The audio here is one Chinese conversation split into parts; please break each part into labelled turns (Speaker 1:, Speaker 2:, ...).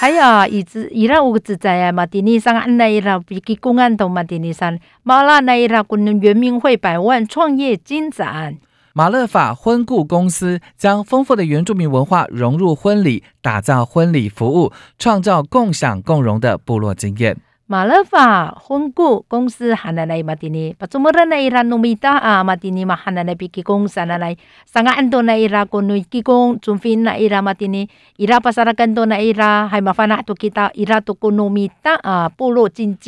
Speaker 1: 还有以之伊拉有只在啊，马蒂尼上安那伊拉比基公安同马蒂尼上马拉那伊拉跟圆明会百万创业金展。
Speaker 2: 马勒法婚顾公司将丰富的原住民文化融入婚礼，打造婚礼服务，创造共享共荣的部落经验。
Speaker 1: 马勒法婚顾公司喊来来马蒂尼，把中国人那伊拉努米达啊马蒂尼嘛喊来来比基公司来来，上个安多那伊拉 con nui ki kong chumfin na ira matini ira pasarakan to na ira hay mafana to kita ira to konomita 啊部落经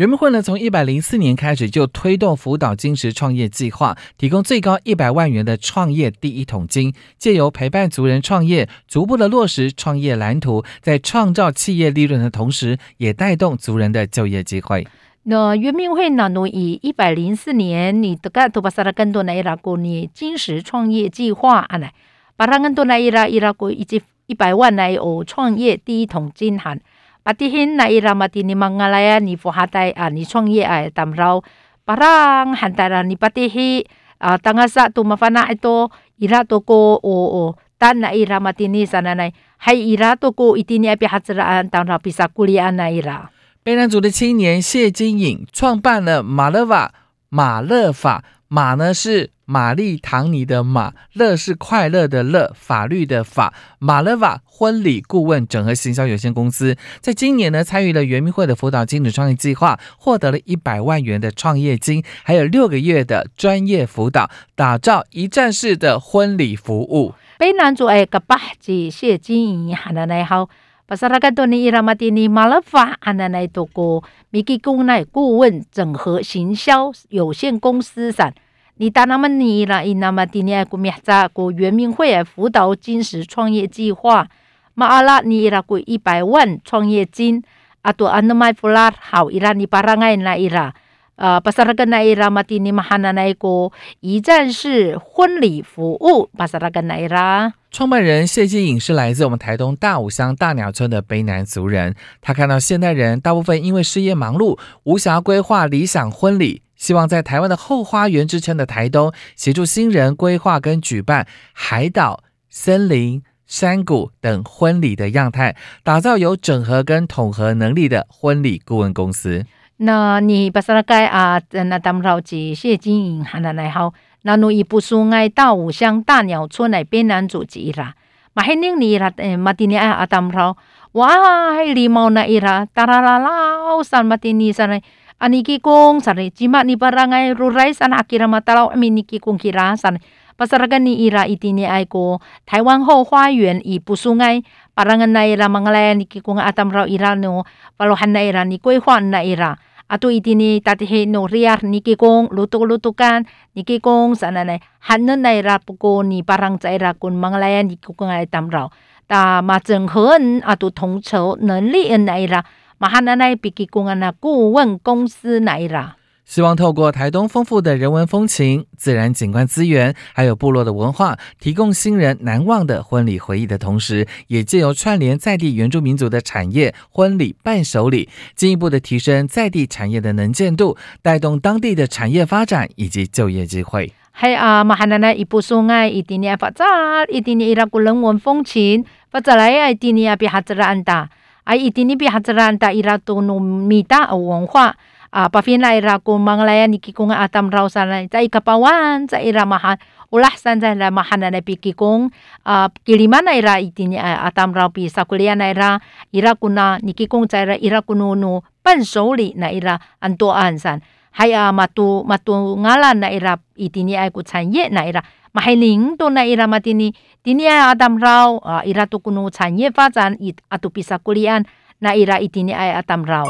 Speaker 2: 圆明会呢，从一百零四年开始就推动辅导金石创业计划，提供最高一百万元的创业第一桶金，借由陪伴族人创业，逐步的落实创业蓝图，在创造企业利润的同时，也带动族人的就业机会。
Speaker 1: 那圆明会呢？侬以一百零四年，你这个都巴萨拉更多那伊拉过你金石创业计划啊来，把它更多那伊拉伊拉过以及一百万来哦创业第一桶金喊。阿弟兄那伊拉嘛蒂尼玛阿拉呀，你富哈代，你创业啊，当然，巴朗汉代啦，你巴弟啊，当阿萨都麻烦那一多，伊拉多哥
Speaker 2: 哦哦，
Speaker 1: 但那伊拉嘛蒂尼啥奶奶，还伊拉多哥伊蒂尼阿比哈子拉安，当比萨古里安那伊拉。
Speaker 2: 贝兰族的青年谢金颖创办了马勒瓦马勒法马呢是。玛丽唐尼的马，乐是快乐的乐，法律的法，马勒瓦婚礼顾问整合行销有限公司，在今年呢参与了圆明会的辅导金主创业计划，获得了一百万元的创业金，还有六个月的专业辅导，打造一站式的婚礼服务。
Speaker 1: 卑南族哎个巴吉谢金颖喊的来好。Pasarakan to ni Iramati ni Malafa ananay to ko Miki Kung na 顾问整合行销有限公司散，你打那么你啦，伊那么今年古米扎古圆明会辅导金石创业计划，马阿拉你啦古一百万创业金，阿多安那麦弗拉好伊拉尼巴拉爱那伊拉。呃，巴萨拉根那伊拉马蒂尼马哈那那个一站式婚礼服务，巴萨拉根那伊拉。
Speaker 2: 创办人谢金颖是来自我们台东大武乡大鸟村的卑南族人。他看到现代人大部分因为事业忙碌，无暇规划理想婚礼，希望在台湾的后花园之称的台东，协助新人规划跟举办海岛、森林、山谷等婚礼的样态，打造有整合跟统合能力的婚礼顾问公司。
Speaker 1: 那你巴萨拉盖啊，那当老几谢金银喊的来好，那侬一不苏爱大武乡大鸟村来边男主几啦，马黑宁你啦，马蒂尼爱阿当老，哇还礼貌那伊啦，达啦啦啦，san 马蒂尼 san ani ki kong san jima ni barangay ruray san akira matalaw ami ni ki kong kira san pasaragan ni ira itini ay ko Taiwan ho 花园以不苏爱 parangan na ira mangalaya ni ki kong atam raw ira no palohan na ira ni 规划 na ira ato itini tatihe no riar ni kikong lutuk-lutukan ni kikong sana na hanan na ira puko ni parang sa ira kun mangalayan ni kikong ay tamraw ta ma 整合 ato 统筹能力那 ira mahana na pikikong na 顾问公司那 ira
Speaker 2: 希望透过台东丰富的人文风情、自然景观资源，还有部落的文化，提供新人难忘的婚礼回忆的同时，也借由串联在地原住民族的产业、婚礼伴手礼，进一步的提升在地产业的能见度，带动当地的产业发展以及就业机会。
Speaker 1: hay ah mahanana ipusungai itini apa tsar itini ira kulang won fongchin patsalai ai itini api hatsaranta ai itini pi hatsaranta ira tunu mita 文化 ah pafina ira ko manglaya ni kikong atam raw sana sa ikapawan sa ira mahan ulah san sa la mahana na pikikong ah kilimana ira itini atam raw pi sa kuliah na ira ira kuna ni kikong sa ira ira kuno no 伴手礼 na ira anto ansan hay ah matu matu ngalan na ira itini ay ku 产业 na ira mahiling to na ira matini tini ay atam raw ah, ira to 业发展 it atu pisa kulian na ira itini ay atam raw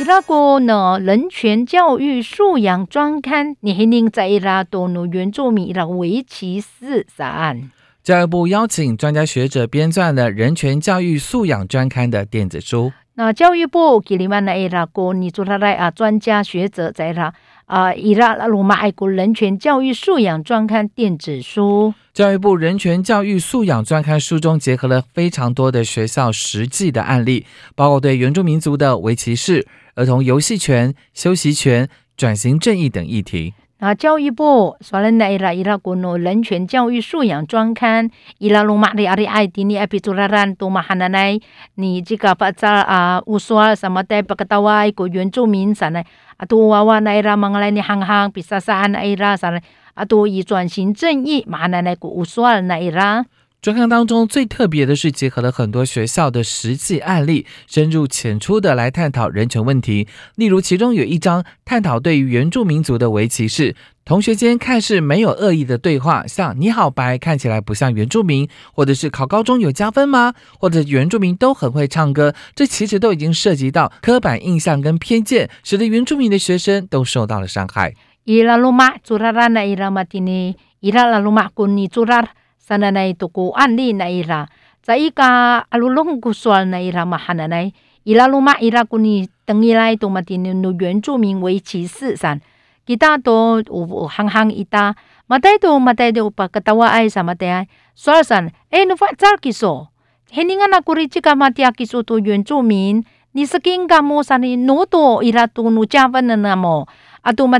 Speaker 1: 伊拉个呢人权教育素养专刊，你还能在伊拉多努原住民伊拉围棋四三。
Speaker 2: 教育部邀请专家学者编撰了人权教育素养专刊的电子书。
Speaker 1: 那教育部给你们那伊拉个你做他来啊专家学者在伊拉啊，伊拉鲁马爱国人权教育素养专刊电子书。
Speaker 2: 教育部人权教育素养专刊书中结合了非常多的学校实际的案例，包括对原住民族的围棋式、儿童游戏权、休息权、转型正义等议题。
Speaker 1: 啊，教育部说了那伊拉伊拉国诺人权教育素养专刊，伊拉罗马的阿里爱迪尼阿比祖拉兰多马哈奶奶，你这个发扎啊乌索什么的巴格达瓦一个原住民啥呢？啊，多娃娃那伊拉忙来你行行比萨萨那伊拉啥呢？啊，多以转型正义马奶奶个乌索那伊拉。
Speaker 2: 专刊当中最特别的是，结合了很多学校的实际案例，深入浅出的来探讨人权问题。例如，其中有一章探讨对于原住民族的围棋士，同学间看似没有恶意的对话，像“你好白”看起来不像原住民，或者是考高中有加分吗？或者原住民都很会唱歌，这其实都已经涉及到刻板印象跟偏见，使得原住民的学生都受到了伤害。
Speaker 1: 伊拉鲁马祖拉拉那伊拉马蒂尼，伊拉拉鲁马古尼祖拉。Sana nay tuku anli na ira za ika alulong kuswal na ira mahana nay ila luma ira kuni tengilai tu matin nu 原住民为歧视 san kita to u hang hang ita matay to matay do pa katawa ay sa matay swal san eh nu fa tsar kiso heningan aku ri chika matia kiso to 原住民你是跟噶么啥呢？诺多伊拉都努加分的那么，啊，都马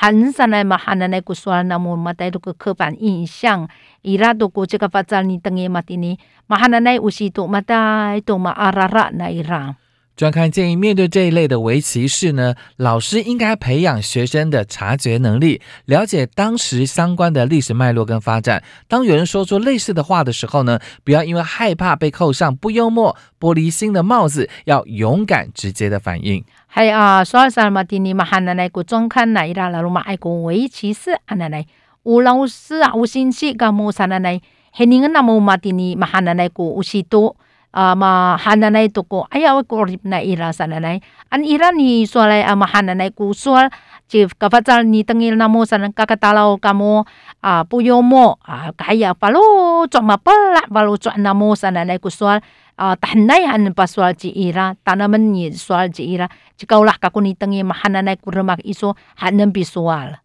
Speaker 1: 蒂尼噶么好原住民啥？我发现马热哦。很少来嘛，汉人来古说那么嘛带这个刻板印象，伊拉都过这个发展你等于嘛的呢，嘛汉人来有时都嘛带都嘛阿拉拉那伊拉。
Speaker 2: 专刊建议，面对这一类的围棋士呢，老师应该培养学生的察觉能力，了解当时相关的历史脉络跟发展。当有人说出类似的话的时候呢，不要因为害怕被扣上不幽默、玻璃心的帽子，要勇敢直接的反应。
Speaker 1: 还啊，说啥嘛？今年嘛，汉奶奶个专刊来啦，老嘛爱个围棋士，汉奶奶有老师啊，有信息个莫啥奶奶，黑年个那么嘛，今年嘛汉奶奶个有许多。啊嘛汉奶奶都过，哎呀我过入那伊拉啥奶奶，安伊拉你说来啊嘛汉奶奶古说，就个发展你等于那么啥呢？个个大佬个么啊不幽默啊，哎呀巴鲁做嘛巴就够了。噶过你等于嘛，还能来古德嘛？一说还能别说啊了。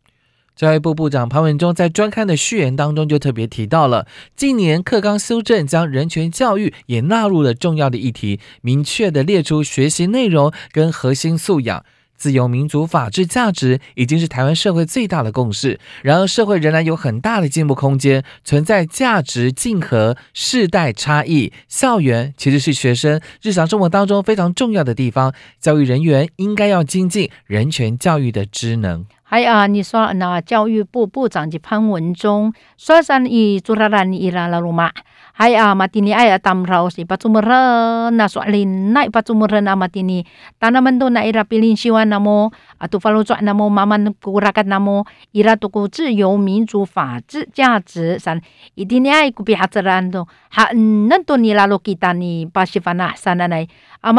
Speaker 2: 教育部部长潘文忠在专刊的序言当中就特别提到了，近年课纲修正将人权教育也纳入了重要的议题，明确的列出学习内容跟核心素养。自由、民主、法治价值已经是台湾社会最大的共识。然而，社会仍然有很大的进步空间，存在价值竞合、世代差异。校园其实是学生日常生活当中非常重要的地方，教育人员应该要精进人权教育的职能。
Speaker 1: 哎啊，你说那教育部部长的潘文忠，说上伊做啥人伊拉拉罗马？哎啊，马蒂尼爱呀，他们老是不怎么认，那说哩那不怎么认啊，马蒂尼。他曼多那伊拉比林希望那么啊，都法罗转那么慢慢古拉格那么伊拉都古自由民主法治价值上，伊蒂尼哎古比哈子兰都哈嗯，那多尼拉罗基达尼巴西凡纳上那来。好，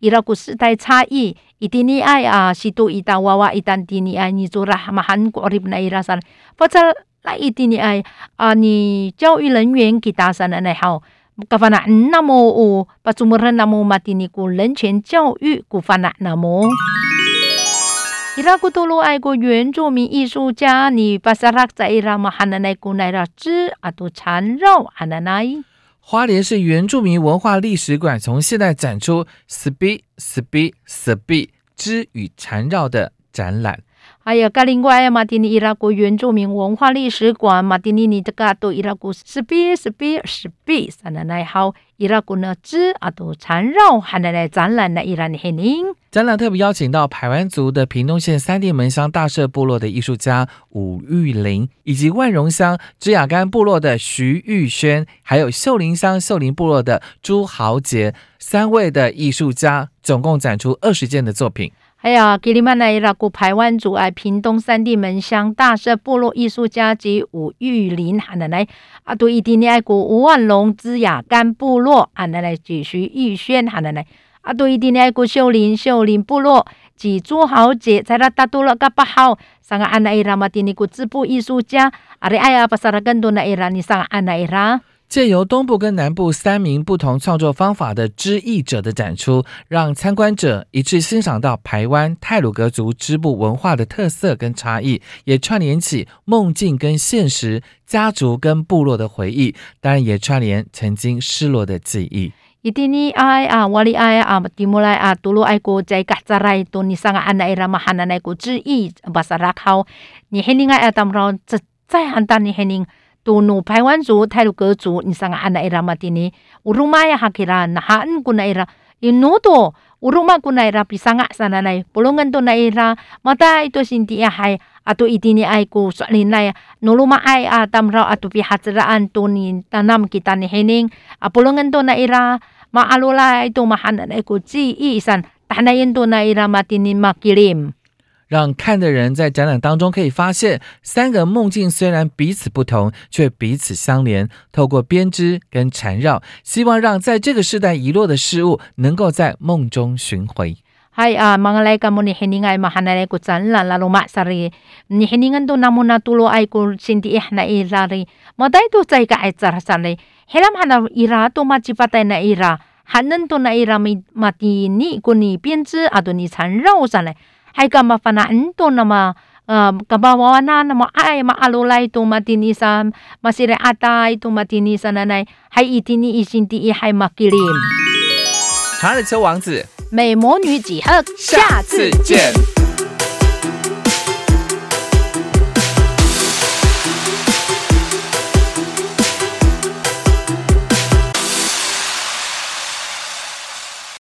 Speaker 1: 伊拉个时代差异，一定你爱啊，是都一旦娃娃一旦的你爱，你做了嘛韩国的那伊拉啥，或者来一定你爱啊，你教育人员给打上的那好。Kafana namo o patsumuran namo matini ku 人权教育 ku fana namo。伊拉古多罗爱国原住民艺术家，尼巴萨拉在伊拉马哈那奈古奈拉之阿杜缠绕哈那奈。
Speaker 2: 花莲市原住民文化历史馆从现代展出 “spi spi spi” 之与缠绕的展览。
Speaker 1: 还有噶另外马丁尼伊拉国原住民文化历史馆，马丁尼尼这个都伊拉国 spi spi spi 三奶奶好，伊拉国呢之啊都缠绕还奶奶展览呢伊拉尼黑宁。
Speaker 2: 展览特别邀请到排湾族的屏东县三地门乡大社部落的艺术家武玉林，以及万荣乡芝雅干部落的徐玉轩，还有秀林乡秀林部落的朱豪杰三位的艺术家，总共展出二十件的作品。
Speaker 1: 还有吉里曼奈伊拉古排湾族哎屏东三地门乡大社部落艺术家及吴玉林喊奶奶啊，对一定爱古吴万龙芝雅干部落喊奶奶及徐玉轩喊奶奶。啊，对，今年个秀林秀林部落及朱豪杰在那达多了个八号，上个安那伊拉嘛，今年个织布艺术家，啊，你哎呀，把啥个更多那伊拉，你上个安那伊拉。
Speaker 2: 借由东部跟南部三名不同创作方法的织艺者的展出，让参观者一致欣赏到台湾泰鲁格族织布文化的特色跟差异，也串联起梦境跟现实、家族跟部落的回忆，当然也串联曾经失落的记忆。
Speaker 1: 一定你爱啊，我里爱啊，蒂莫来啊，杜鲁爱国在嘎扎来，多你上个安奈拉嘛，汉奈国之意，巴萨拉考，你黑宁爱啊，当然这再汉丹你黑宁，杜努台湾族、泰鲁格族，你上个安奈拉嘛，蒂尼，乌鲁玛呀哈基拉，那哈恩古奈拉，因努多。uruma ko na ira pisanga sana nay pulungan to na ira mata ito sinti hay ato itini ay ko salin nay nuluma ay atam raw ato pihatsaraan to ni tanam kita ni hening apulungan to na ira maalula ito mahanan ay ko ji isan tanayin to na ira matinin makilim
Speaker 2: 让看的人在展览当中可以发现，三个梦境虽然彼此不同，却彼此相连。透过编织跟缠绕，希望让在这个时代遗落的事物，能够在梦中寻回。
Speaker 1: Hai ah mga ka mo ni hininga ay mahanalay ko san la lalo ma sari ni hiningan do namo na tulo ay ko sinti eh na irari maday to chay ka ay tsara sanay helam hana ira to machipatay na ira hanan to na ira mi mati ni ko ni 编织 ado ni 缠绕 sanay hay ka mafanaan to na ma uh, kabawana na ma ai ma alolai to matinisa masire atai to matini sa nanai hai itini isinti i hai makilim
Speaker 2: 查理车王子，
Speaker 1: 美魔女几何，
Speaker 2: 下次见。